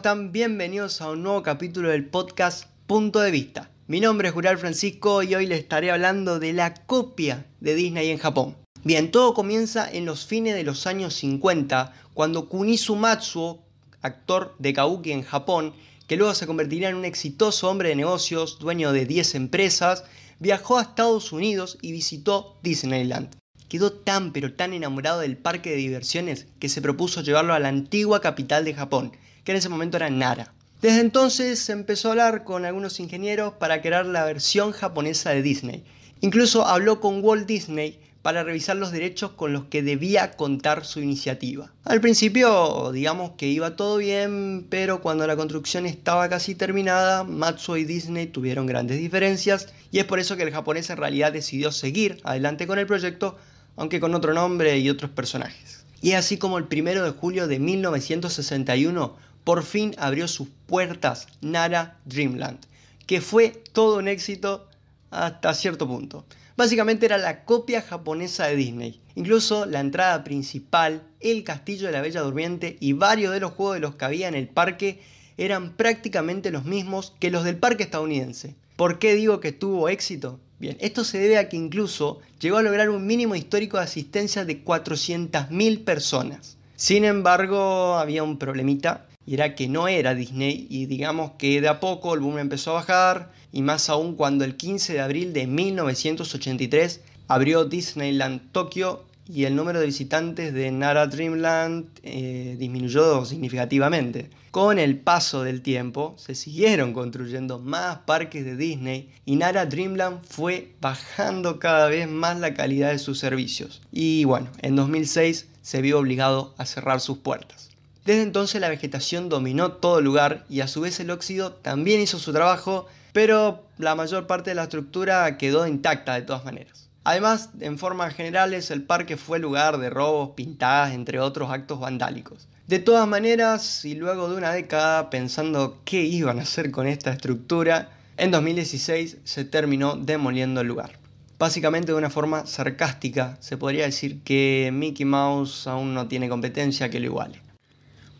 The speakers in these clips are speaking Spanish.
están? Bienvenidos a un nuevo capítulo del podcast Punto de Vista. Mi nombre es Jural Francisco y hoy les estaré hablando de la copia de Disney en Japón. Bien, todo comienza en los fines de los años 50, cuando Kunisu Matsuo, actor de Kabuki en Japón, que luego se convertiría en un exitoso hombre de negocios, dueño de 10 empresas, viajó a Estados Unidos y visitó Disneyland. Quedó tan pero tan enamorado del parque de diversiones que se propuso llevarlo a la antigua capital de Japón, que en ese momento era Nara. Desde entonces se empezó a hablar con algunos ingenieros para crear la versión japonesa de Disney. Incluso habló con Walt Disney para revisar los derechos con los que debía contar su iniciativa. Al principio, digamos que iba todo bien, pero cuando la construcción estaba casi terminada, Matsuo y Disney tuvieron grandes diferencias y es por eso que el japonés en realidad decidió seguir adelante con el proyecto, aunque con otro nombre y otros personajes. Y es así como el 1 de julio de 1961 por fin abrió sus puertas Nara Dreamland, que fue todo un éxito hasta cierto punto. Básicamente era la copia japonesa de Disney. Incluso la entrada principal, el castillo de la Bella Durmiente y varios de los juegos de los que había en el parque eran prácticamente los mismos que los del parque estadounidense. ¿Por qué digo que tuvo éxito? Bien, esto se debe a que incluso llegó a lograr un mínimo histórico de asistencia de 400.000 personas. Sin embargo, había un problemita y era que no era Disney y digamos que de a poco el boom empezó a bajar y más aún cuando el 15 de abril de 1983 abrió Disneyland Tokio y el número de visitantes de Nara Dreamland eh, disminuyó significativamente. Con el paso del tiempo se siguieron construyendo más parques de Disney y Nara Dreamland fue bajando cada vez más la calidad de sus servicios. Y bueno, en 2006 se vio obligado a cerrar sus puertas. Desde entonces la vegetación dominó todo el lugar y a su vez el óxido también hizo su trabajo, pero la mayor parte de la estructura quedó intacta de todas maneras. Además, en formas generales, el parque fue lugar de robos, pintadas, entre otros actos vandálicos. De todas maneras, y luego de una década pensando qué iban a hacer con esta estructura, en 2016 se terminó demoliendo el lugar. Básicamente de una forma sarcástica, se podría decir que Mickey Mouse aún no tiene competencia que lo iguale.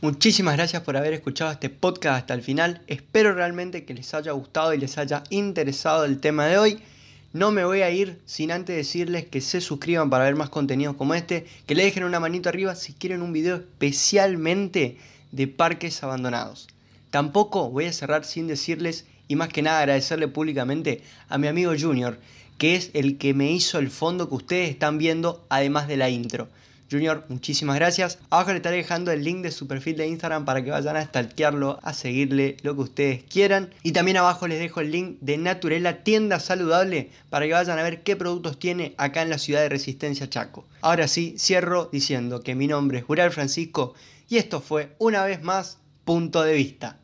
Muchísimas gracias por haber escuchado este podcast hasta el final. Espero realmente que les haya gustado y les haya interesado el tema de hoy. No me voy a ir sin antes decirles que se suscriban para ver más contenidos como este, que le dejen una manito arriba si quieren un video especialmente de parques abandonados. Tampoco voy a cerrar sin decirles y más que nada agradecerle públicamente a mi amigo Junior, que es el que me hizo el fondo que ustedes están viendo además de la intro. Junior, muchísimas gracias. Abajo le estaré dejando el link de su perfil de Instagram para que vayan a stalkearlo, a seguirle lo que ustedes quieran. Y también abajo les dejo el link de Naturela Tienda Saludable para que vayan a ver qué productos tiene acá en la ciudad de Resistencia Chaco. Ahora sí, cierro diciendo que mi nombre es Jural Francisco y esto fue una vez más Punto de Vista.